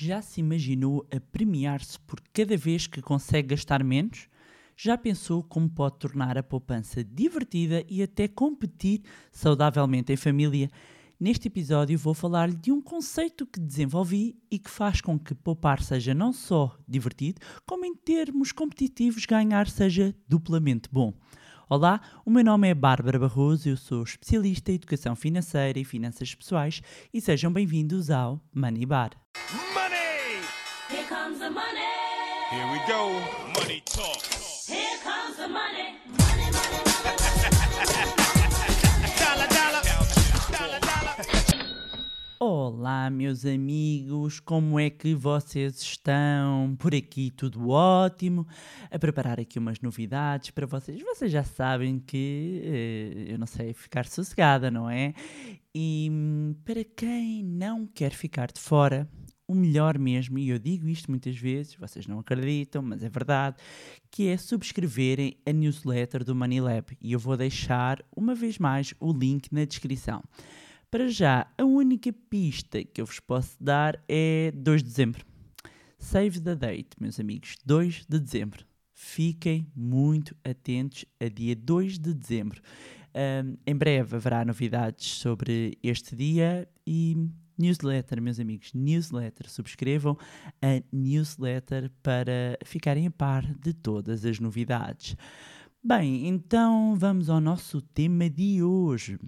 Já se imaginou a premiar-se por cada vez que consegue gastar menos? Já pensou como pode tornar a poupança divertida e até competir saudavelmente em família? Neste episódio vou falar-lhe de um conceito que desenvolvi e que faz com que poupar seja não só divertido, como em termos competitivos ganhar seja duplamente bom. Olá, o meu nome é Bárbara Barroso, eu sou especialista em educação financeira e finanças pessoais e sejam bem-vindos ao Money Bar. Here we go. Money talk. Here comes the money. Money, money, money. Dollar, dollar. Dollar, dollar. Olá, meus amigos, como é que vocês estão? Por aqui tudo ótimo. A preparar aqui umas novidades para vocês. Vocês já sabem que eh, eu não sei ficar sossegada, não é? E hum, para quem não quer ficar de fora, o melhor mesmo, e eu digo isto muitas vezes, vocês não acreditam, mas é verdade, que é subscreverem a newsletter do Money Lab. E eu vou deixar uma vez mais o link na descrição. Para já, a única pista que eu vos posso dar é 2 de dezembro. Save the date, meus amigos, 2 de dezembro. Fiquem muito atentos a dia 2 de dezembro. Ahm, em breve haverá novidades sobre este dia e newsletter, meus amigos, newsletter. Subscrevam a newsletter para ficarem a par de todas as novidades. Bem, então vamos ao nosso tema de hoje.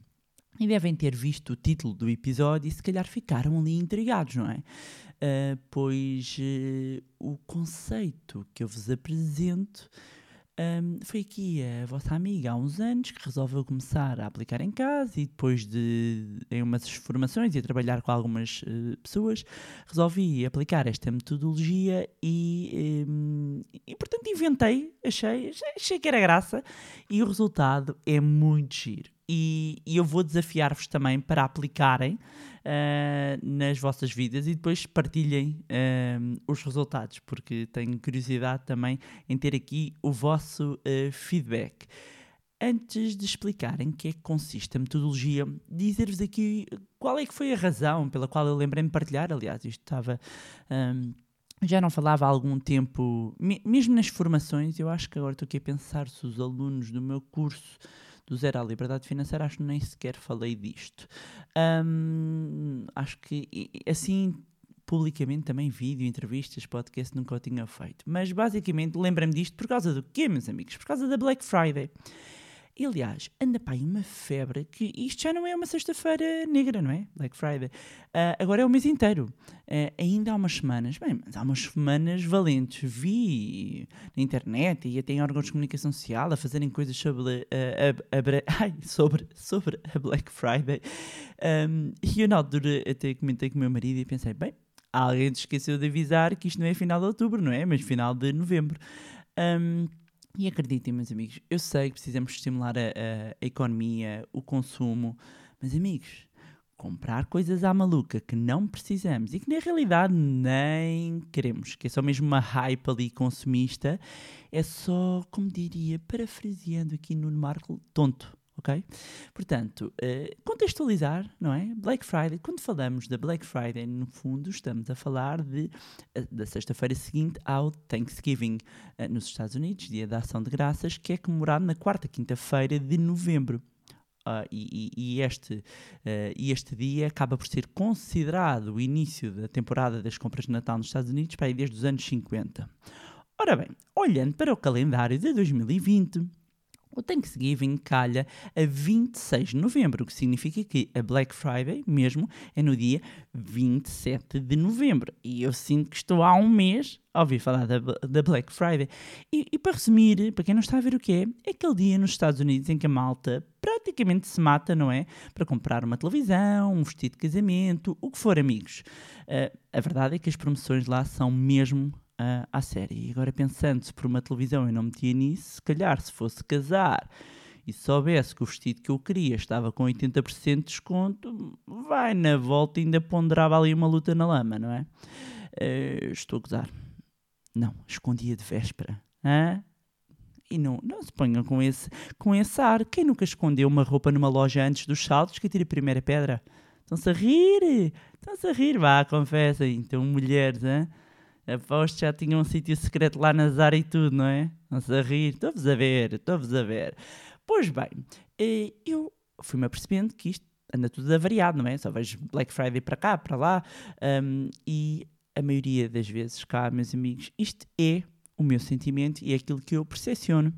E devem ter visto o título do episódio e se calhar ficaram ali intrigados, não é? Ah, pois eh, o conceito que eu vos apresento ahm, foi aqui a vossa amiga há uns anos que resolveu começar a aplicar em casa e depois de em umas formações e a trabalhar com algumas eh, pessoas, resolvi aplicar esta metodologia e, em, e portanto inventei, achei, achei que era graça e o resultado é muito giro. E, e eu vou desafiar-vos também para aplicarem ah, nas vossas vidas e depois partilhem ah, os resultados, porque tenho curiosidade também em ter aqui o vosso ah, feedback. Antes de explicar em que é que consiste a metodologia, dizer-vos aqui qual é que foi a razão pela qual eu lembrei-me de partilhar. Aliás, isto estava. ahm, já não falava há algum tempo, me- mesmo nas formações, eu acho que agora estou aqui a pensar se os alunos do meu curso do Zero à Liberdade Financeira, acho que nem sequer falei disto. Ahm, acho que assim publicamente também vídeo, entrevistas, podcast nunca o tinha feito. Mas basicamente lembra-me disto por causa do quê, meus amigos? Por causa da Black Friday. E, aliás, anda aí uma febre que isto já não é uma sexta-feira negra, não é? Black Friday. Ah, agora é o mês inteiro. Ah, ainda há umas semanas, bem, mas há umas semanas valentes. Vi na internet e até em órgãos de comunicação social a fazerem coisas sobre a, a- a sobre, sobre a Black Friday. Um, e eu na altura até comentei com o meu marido e pensei, bem, alguém se esqueceu de avisar que isto não é final de outubro, não é? Mas final de novembro. Um, e acreditem, meus amigos, eu sei que precisamos estimular a, a- a economia, o consumo, mas amigos, comprar coisas à maluca que não precisamos e que na realidade nem queremos, que é só mesmo uma hype ali consumista, é só, como diria, parafraseando aqui no Marco, tonto. Ok? Portanto, eh, contextualizar, não é? Black Friday, quando falamos da Black Friday, no fundo, estamos a falar de, eh, da sexta-feira seguinte ao Thanksgiving, eh, nos Estados Unidos, Dia da Ação de Graças, que é comemorado na quarta quinta-feira de novembro. Ah, e, e- este, e este dia acaba por ser considerado o início da temporada das compras de Natal nos Estados Unidos para aí desde os anos 50. Ora bem, olhando para o calendário de 2020, o Thanksgiving calha a 26 de novembro, o que significa que a Black Friday mesmo é no dia 27 de novembro. E eu sinto que estou há um mês a ouvir falar da, da Black Friday. E, e para resumir, para quem não está a ver o que é, é aquele dia nos Estados Unidos em que a malta praticamente se mata, não é? Para comprar uma televisão, um vestido de casamento, o que for, amigos. Ah, a verdade é que as promoções lá são mesmo ah, à série. E agora pensando se por uma televisão eu não metia nisso, se calhar se fosse casar e soubesse que o vestido que eu queria estava com 80% de desconto, vai na volta ainda ponderava ali uma luta na lama, não é? Eh, estou a gozar. Não, escondia de véspera. Hã? E não, não se ponham com esse, com esse ar. Quem nunca escondeu uma roupa numa loja antes dos saltos que tira a primeira pedra? Estão-se a rir? Estão-se a rir? Vá, confessem. Então, mulheres, hein? Aposto já tinham um sítio secreto lá na Zara e tudo, não é? Estão-se a rir? Estou-vos a ver, estou-vos a ver. Pois bem, eh, eu fui-me apercebendo que isto anda tudo avariado, não é? Só vejo Black Friday para cá, para lá, hum, e a maioria das vezes cá, meus amigos, isto é o meu sentimento e é aquilo que eu percepciono.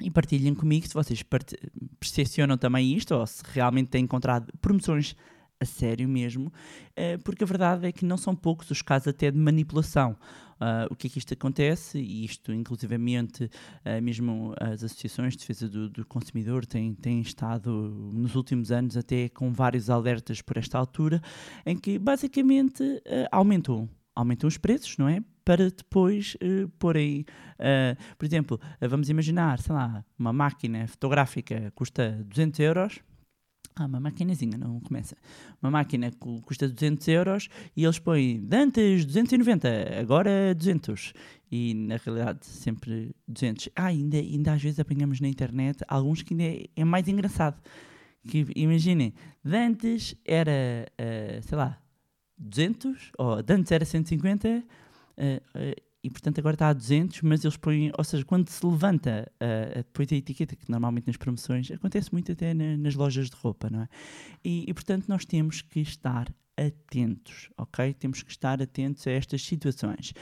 E partilhem comigo se vocês percepcionam também isto ou se realmente têm encontrado promoções a sério mesmo, eh, porque a verdade é que não são poucos os casos até de manipulação. Ah, o que é que isto acontece? E isto, inclusivamente, ah, mesmo as associações de defesa do, do consumidor têm, têm estado nos últimos anos até com vários alertas por esta altura, em que basicamente ah, aumentam, os preços, não é? Para depois uh, porem, ah, por exemplo, vamos imaginar, sei lá, uma máquina fotográfica custa 200 euros, ah, uma maquinazinha, não começa. Uma máquina que custa 200 euros e eles põem antes 290, agora 200. E na realidade sempre 200. Ah, ainda, ainda às vezes apanhamos na internet alguns que ainda é, é mais engraçado. Que imaginem, antes era, ah, sei lá, 200, ou antes era 150, ah, ah, e portanto agora está a 200, mas eles põem, ou seja, quando se levanta ah, depois a etiqueta, que normalmente nas promoções, acontece muito até na- nas lojas de roupa, não é? E, e, portanto nós temos que estar atentos, ok? Temos que estar atentos a estas situações.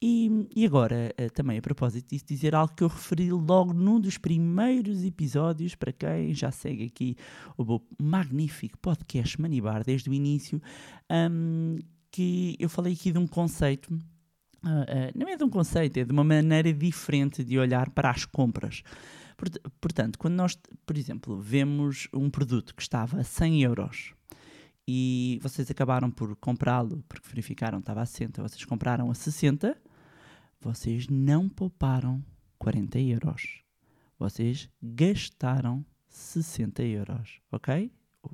E, e agora, eh, também a propósito disso, dizer algo que eu referi logo num dos primeiros episódios, para quem já segue aqui o meu magnífico podcast Manibar desde o início, hum, que eu falei aqui de um conceito ah, ah, não é de um conceito, é de uma maneira diferente de olhar para as compras. Port- Portanto, quando nós, por exemplo, vemos um produto que estava a 100 euros e vocês acabaram por comprá-lo porque verificaram que estava a 60, vocês compraram a 60, vocês não pouparam 40 euros. Vocês gastaram 60 euros, ok?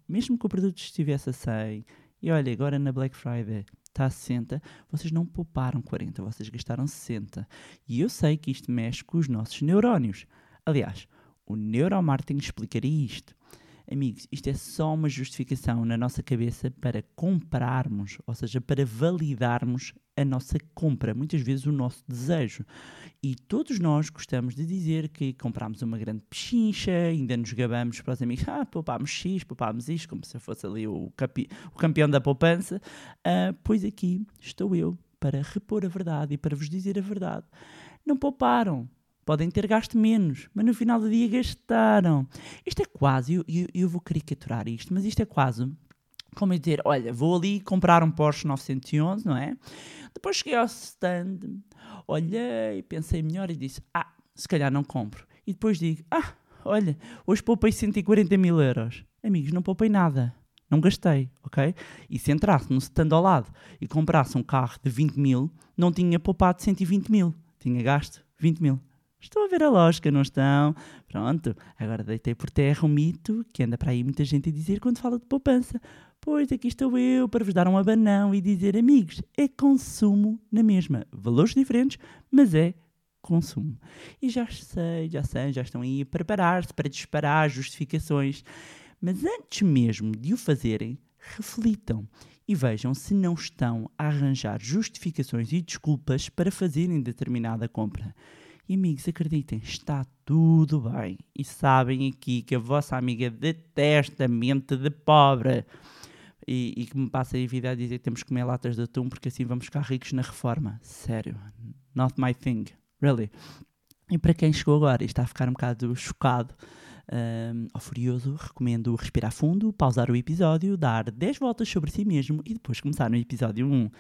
Mesmo que o produto estivesse a 100 e olha, agora na Black Friday está a 60, vocês não pouparam 40, vocês gastaram 60. E eu sei que isto mexe com os nossos neurónios. Aliás, o neuromarketing explicaria isto. Amigos, isto é só uma justificação na nossa cabeça para comprarmos, ou seja, para validarmos a nossa compra, muitas vezes o nosso desejo. E todos nós gostamos de dizer que comprámos uma grande pechincha, ainda nos gabamos para os amigos, ah, poupámos X, poupámos isto, como se eu fosse ali o, o campeão da poupança. Ah, pois aqui estou eu para repor a verdade e para vos dizer a verdade. Não pouparam. Podem ter gasto menos, mas no final do dia gastaram. Isto é quase, eu, eu, eu vou caricaturar isto, mas isto é quase como eu dizer, olha, vou ali comprar um Porsche 911, não é? Depois cheguei ao stand, olhei, pensei melhor e disse, ah, se calhar não compro. E depois digo, ah, olha, hoje poupei 140 mil euros. Amigos, não poupei nada. Não gastei, ok? E se entrasse no stand ao lado e comprasse um carro de 20 mil, não tinha poupado 120 mil. Tinha gasto 20 mil. Estão a ver a lógica, não estão? Pronto, agora deitei por terra um mito que anda para aí muita gente a dizer quando fala de poupança. Pois aqui estou eu para vos dar um abanão e dizer, amigos, é consumo na mesma. Valores diferentes, mas é consumo. E já sei, já sei, já estão aí a preparar-se para disparar justificações. Mas antes mesmo de o fazerem, reflitam e vejam se não estão a arranjar justificações e desculpas para fazerem determinada compra. E amigos, acreditem, está tudo bem. E sabem aqui que a vossa amiga detesta mente de pobre. E, e que me passa a vida a dizer que temos que comer latas de atum porque assim vamos ficar ricos na reforma. Sério. Not my thing. Really. E para quem chegou agora e está a ficar um bocado chocado um, ou furioso, recomendo respirar fundo, pausar o episódio, dar 10 voltas sobre si mesmo e depois começar no episódio 1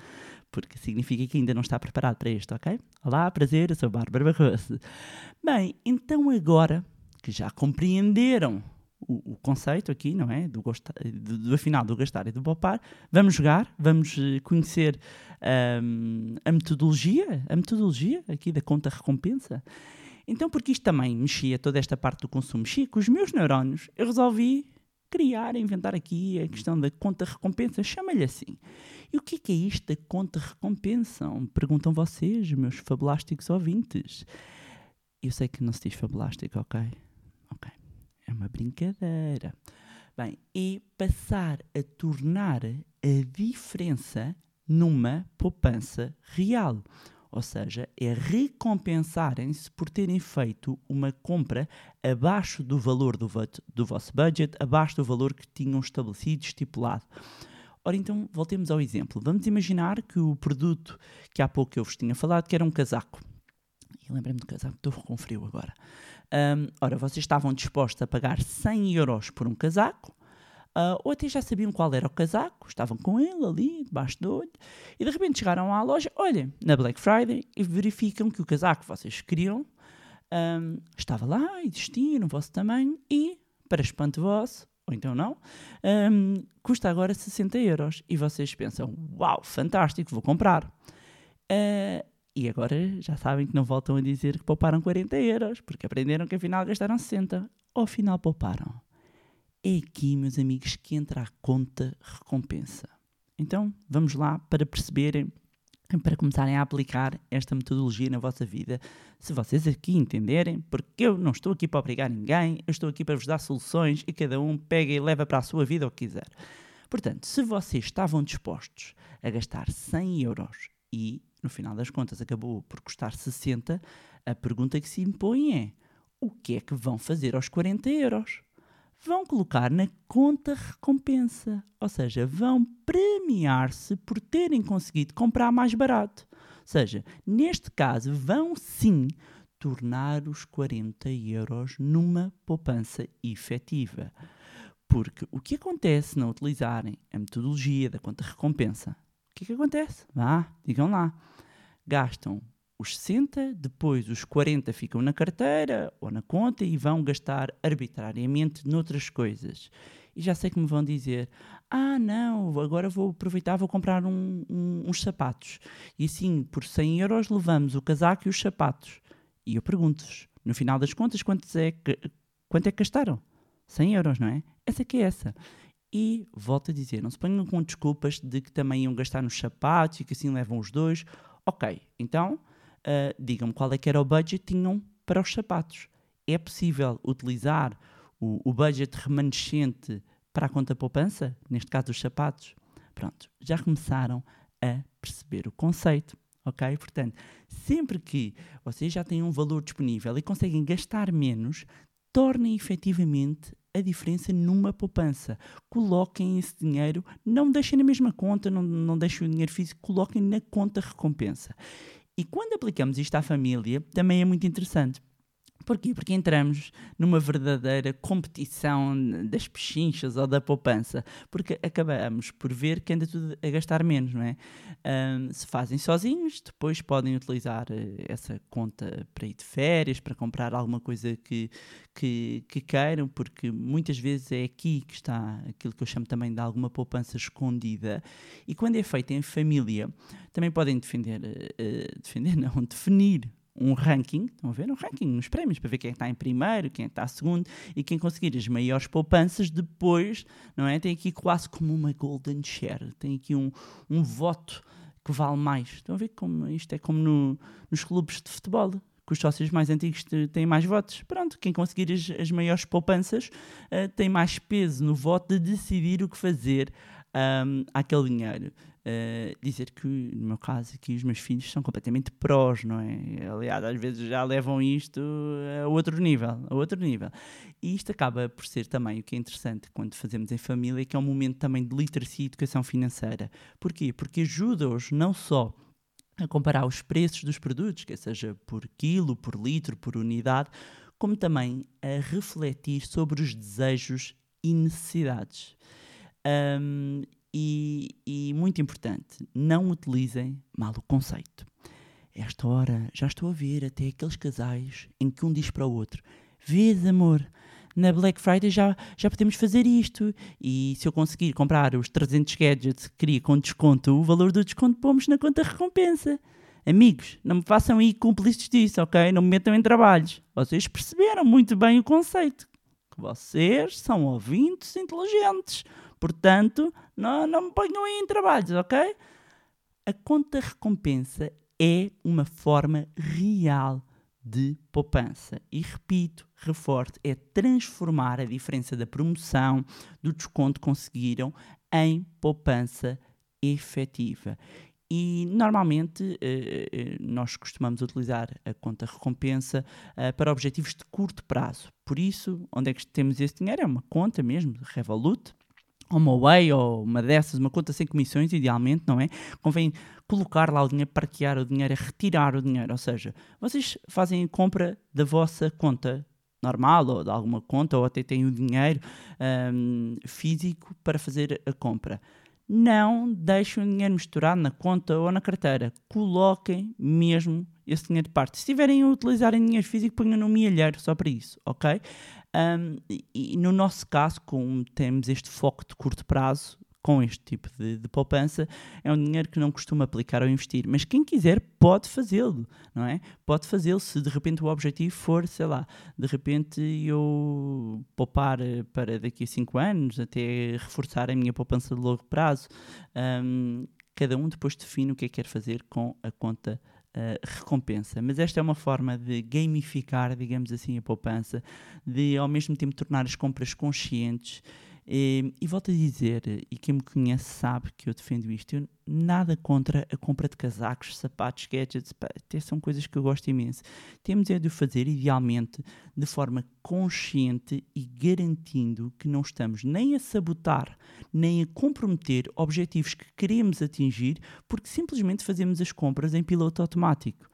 porque significa que ainda não está preparado para isto, ok? Olá, prazer, eu sou Bárbara Barroso. Bem, então agora que já compreenderam o, o conceito aqui, não é? Do, gosta- do, do afinal do gastar e do poupar, vamos jogar, vamos eh, conhecer ahm, a metodologia, a metodologia aqui da conta recompensa. Então, porque isto também mexia toda esta parte do consumo, mexia com os meus neurónios, eu resolvi criar, inventar aqui a questão da conta recompensa, chama-lhe assim. E o que é, que é isto da conta recompensa? Perguntam vocês, meus fabulásticos ouvintes. Eu sei que não se diz fabulástico, ok? Ok. É uma brincadeira. Bem, é passar a tornar a diferença numa poupança real. Ou seja, é recompensarem-se por terem feito uma compra abaixo do valor do, do vosso budget, abaixo do valor que tinham estabelecido, estipulado. Ora, então, voltemos ao exemplo. Vamos imaginar que o produto que há pouco eu vos tinha falado, que era um casaco. E lembrei-me do casaco, estou com frio agora. Ahm, ora, vocês estavam dispostos a pagar 100 euros por um casaco, ah, ou até já sabiam qual era o casaco, estavam com ele ali, debaixo do olho, e de repente chegaram à loja, olhem, na Black Friday, e verificam que o casaco que vocês queriam ahm, estava lá, existia no vosso tamanho, e, para espanto vosso, ou então não, ahm, custa agora 60 euros. E vocês pensam, uau, fantástico, vou comprar. Ah, e agora já sabem que não voltam a dizer que pouparam 40 euros, porque aprenderam que afinal gastaram 60. Ou afinal pouparam. É aqui, meus amigos, que entra a conta recompensa. Então, vamos lá para perceberem, para começarem a aplicar esta metodologia na vossa vida. Se vocês aqui entenderem, porque eu não estou aqui para obrigar ninguém, eu estou aqui para vos dar soluções e cada um pega e leva para a sua vida o que quiser. Portanto, se vocês estavam dispostos a gastar 100 euros e, no final das contas, acabou por custar 60, a pergunta que se impõe é: o que é que vão fazer aos 40 euros? Vão colocar na conta recompensa, ou seja, vão premiar-se por terem conseguido comprar mais barato. Ou seja, neste caso, vão sim tornar os 40 euros numa poupança efetiva. Porque o que acontece se não utilizarem a metodologia da conta recompensa? O que é que acontece? Vá, digam lá. Gastam os 60, depois os 40 ficam na carteira ou na conta e vão gastar arbitrariamente noutras coisas. E já sei que me vão dizer: Ah, não, agora vou aproveitar, vou comprar um- um- uns sapatos. E assim, por 100 euros, levamos o casaco e os sapatos. E eu pergunto-vos: no final das contas, quantos é que, quanto é que gastaram? 100 euros, não é? Essa que é essa. E volto a dizer, não se ponham com desculpas de que também iam gastar nos sapatos e que assim levam os dois. Ok, então ah, digam-me qual é que era o budget que tinham para os sapatos. É possível utilizar o, o budget remanescente para a conta poupança? Neste caso, os sapatos? Pronto, já começaram a perceber o conceito. Ok? Portanto, sempre que vocês já têm um valor disponível e conseguem gastar menos, tornem efetivamente a diferença numa poupança. Coloquem esse dinheiro, não deixem na mesma conta, não, não deixem o dinheiro físico, coloquem na conta recompensa. E quando aplicamos isto à família, também é muito interessante. Porquê? Porque entramos numa verdadeira competição das pechinchas ou da poupança, porque acabamos por ver que anda tudo a gastar menos, não é? Ahm, se fazem sozinhos, depois podem utilizar eh, essa conta para ir de férias, para comprar alguma coisa que, que, que queiram, porque muitas vezes é aqui que está aquilo que eu chamo também de alguma poupança escondida. E quando é feito em família, também podem defender, eh, defender não, definir um ranking, estão a ver? Um ranking nos prémios, para ver quem é está em primeiro, quem é está em segundo, e quem conseguir as maiores poupanças depois, não é? Tem aqui quase como uma golden share, tem aqui um, um voto que vale mais. Estão a ver como isto é como no- nos clubes de futebol, que os sócios mais antigos têm mais votos. Pronto, quem conseguir as, as maiores poupanças eh, tem mais peso no voto de decidir o que fazer ahm, àquele dinheiro. Eh, dizer que, no meu caso, aqui os meus filhos são completamente prós, não é? Aliás, às vezes já levam isto a outro nível, a outro nível. E isto acaba por ser também o que é interessante quando fazemos em família, que é um momento também de literacia e educação financeira. Porquê? Porque ajuda-os não só a comparar os preços dos produtos, quer seja por quilo, por litro, por unidade, como também a refletir sobre os desejos e necessidades. Ahm, e, e muito importante, não utilizem mal o conceito. Esta hora já estou a ver até aqueles casais em que um diz para o outro: Vês, amor, na Black Friday já, já podemos fazer isto. E se eu conseguir comprar os 300 gadgets que queria com desconto, o valor do desconto pomos na conta recompensa. Amigos, não me façam aí cúmplices disso, ok? Não me metam em trabalhos. Vocês perceberam muito bem o conceito. Que vocês são ouvintes inteligentes. Portanto, não, não me ponham aí em trabalhos, ok? A conta recompensa é uma forma real de poupança. E repito, reforço, é transformar a diferença da promoção, do desconto que conseguiram em poupança efetiva. E normalmente eh, eh, nós costumamos utilizar a conta recompensa eh, para objetivos de curto prazo. Por isso, onde é que temos esse dinheiro? É uma conta mesmo, Revolut, ou uma Way, ou uma dessas, uma conta sem comissões, idealmente, não é? Convém colocar lá o dinheiro, parquear o dinheiro, é retirar o dinheiro. Ou seja, vocês fazem a compra da vossa conta normal ou de alguma conta, ou até têm o dinheiro hum, físico para fazer a compra. Não deixem o dinheiro misturado na conta ou na carteira. Coloquem mesmo esse dinheiro de parte. Se estiverem a utilizarem dinheiro físico, ponham no milheiro só para isso, ok? Um, e, no nosso caso, como temos este foco de curto prazo, com este tipo de, de, poupança, é um dinheiro que não costuma aplicar ou investir. Mas quem quiser pode fazê-lo, não é? Pode fazê-lo se de repente o objetivo for, sei lá, de repente eu poupar eh, para daqui a 5 anos, até reforçar a minha poupança de longo prazo. Um, cada um depois define o que é que quer fazer com a conta Uh, recompensa. Mas esta é uma forma de gamificar, digamos assim, a poupança, de ao mesmo tempo tornar as compras conscientes e, e volto a dizer, e quem me conhece sabe que eu defendo isto, eu nada contra a compra de casacos, sapatos, gadgets, pá, até são coisas que eu gosto imenso. Temos é de o fazer, idealmente, de forma consciente e garantindo que não estamos nem a sabotar, nem a comprometer objetivos que queremos atingir, porque simplesmente fazemos as compras em piloto automático.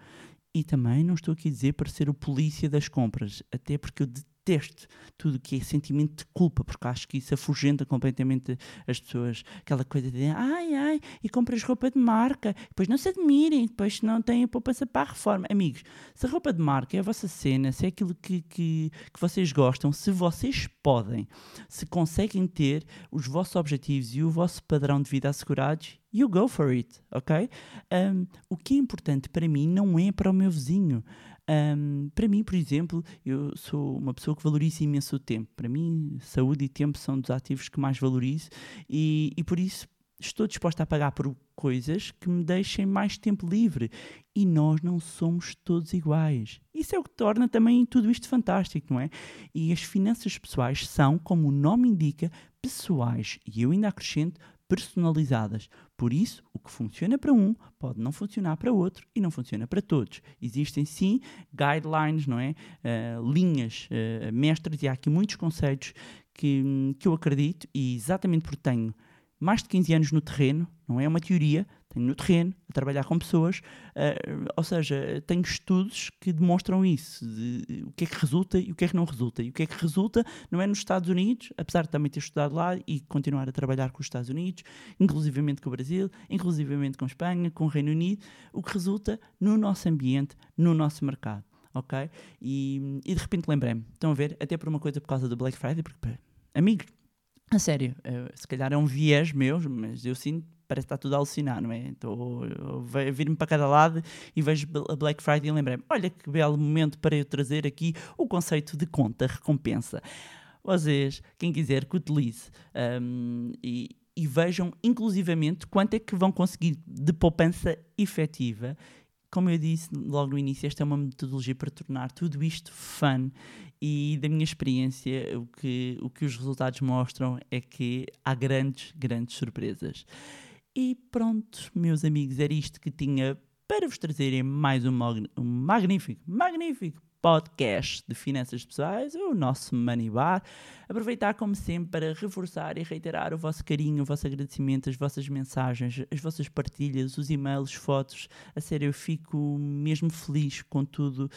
E também não estou aqui a dizer para ser o polícia das compras, até porque eu detesto tudo que é sentimento de culpa, porque acho que isso afugenta completamente as pessoas. Aquela coisa de ai, ai, e compras roupa de marca, depois não se admirem, depois não têm poupança para a reforma. Amigos, se a roupa de marca é a vossa cena, se é aquilo que, que, que vocês gostam, se vocês podem, se conseguem ter os vossos objetivos e o vosso padrão de vida assegurados, you go for it, ok? Um, o que é importante para mim não é para o meu vizinho. Um, para mim, por exemplo, eu sou uma pessoa que valoriza imenso o tempo. Para mim, saúde e tempo são dos ativos que mais valorizo e, e por isso estou disposta a pagar por coisas que me deixem mais tempo livre. E nós não somos todos iguais. Isso é o que torna também tudo isto fantástico, não é? E as finanças pessoais são, como o nome indica, pessoais. E eu ainda acrescento personalizadas. Por isso, o que funciona para um pode não funcionar para outro e não funciona para todos. Existem sim guidelines, não é? Uh, linhas uh, mestras e há aqui muitos conceitos que, que eu acredito e exatamente porque tenho mais de 15 anos no terreno, não é uma teoria, tenho no terreno, a trabalhar com pessoas, uh, ou seja, tenho estudos que demonstram isso, de, o que é que resulta e o que é que não resulta. E o que é que resulta não é nos Estados Unidos, apesar de também ter estudado lá e continuar a trabalhar com os Estados Unidos, inclusivamente com o Brasil, inclusivamente com a Espanha, com o Reino Unido, o que resulta no nosso ambiente, no nosso mercado. Ok? E, e de repente lembrei-me, estão a ver, até por uma coisa por causa do Black Friday, porque, amigos, a sério, uh, se calhar é um viés meu, mas eu sinto parece que está tudo a alucinar, não é? A vir-me para cada lado e vejo a Black Friday e lembrei-me, olha que belo momento para eu trazer aqui o conceito de conta recompensa. Vocês, quem quiser que utilize um, e, e vejam inclusivamente quanto é que vão conseguir de poupança efetiva como eu disse logo no início, esta é uma metodologia para tornar tudo isto fun e da minha experiência o que, o que os resultados mostram é que há grandes, grandes surpresas. E pronto, meus amigos, era isto que tinha para vos trazerem mais um, um magnífico, magnífico podcast de finanças pessoais, o nosso Money Bar. Aproveitar, como sempre, para reforçar e reiterar o vosso carinho, o vosso agradecimento, as vossas mensagens, as vossas partilhas, os e-mails, fotos. A sério, eu fico mesmo feliz com tudo.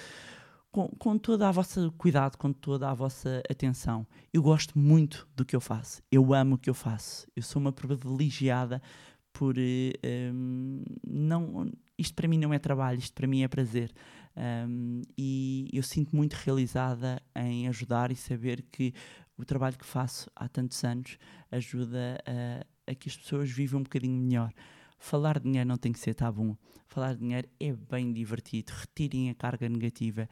Com, com toda a vossa cuidado, com toda a vossa atenção. Eu gosto muito do que eu faço. Eu amo o que eu faço. Eu sou uma privilegiada por um, não isto para mim não é trabalho, isto para mim é prazer. Um, e eu sinto muito realizada em ajudar e saber que o trabalho que faço há tantos anos ajuda a, a que as pessoas vivam um bocadinho melhor. Falar de dinheiro não tem que ser tabu. Falar de dinheiro é bem divertido. Retirem a carga negativa.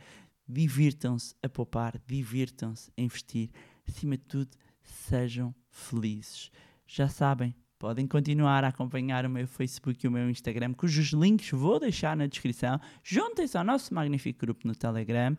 Divirtam-se a poupar, divirtam-se a investir. Acima de tudo, sejam felizes. Já sabem, podem continuar a acompanhar o meu Facebook e o meu Instagram, cujos links vou deixar na descrição. Juntem-se ao nosso magnífico grupo no Telegram.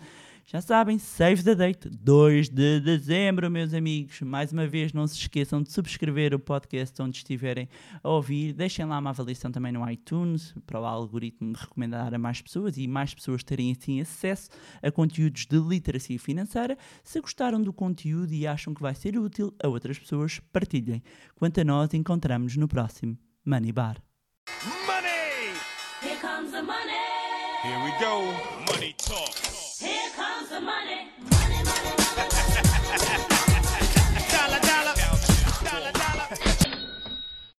Já sabem, save the date, 2 de dezembro, meus amigos. Mais uma vez, não se esqueçam de subscrever o podcast onde estiverem a ouvir. Deixem lá uma avaliação também no iTunes para o algoritmo recomendar a mais pessoas e mais pessoas terem assim acesso a conteúdos de literacia financeira. Se gostaram do conteúdo e acham que vai ser útil a outras pessoas, partilhem. Quanto a nós, encontramos no próximo Money Bar. Money! Here comes the money. Here we go. Money talk.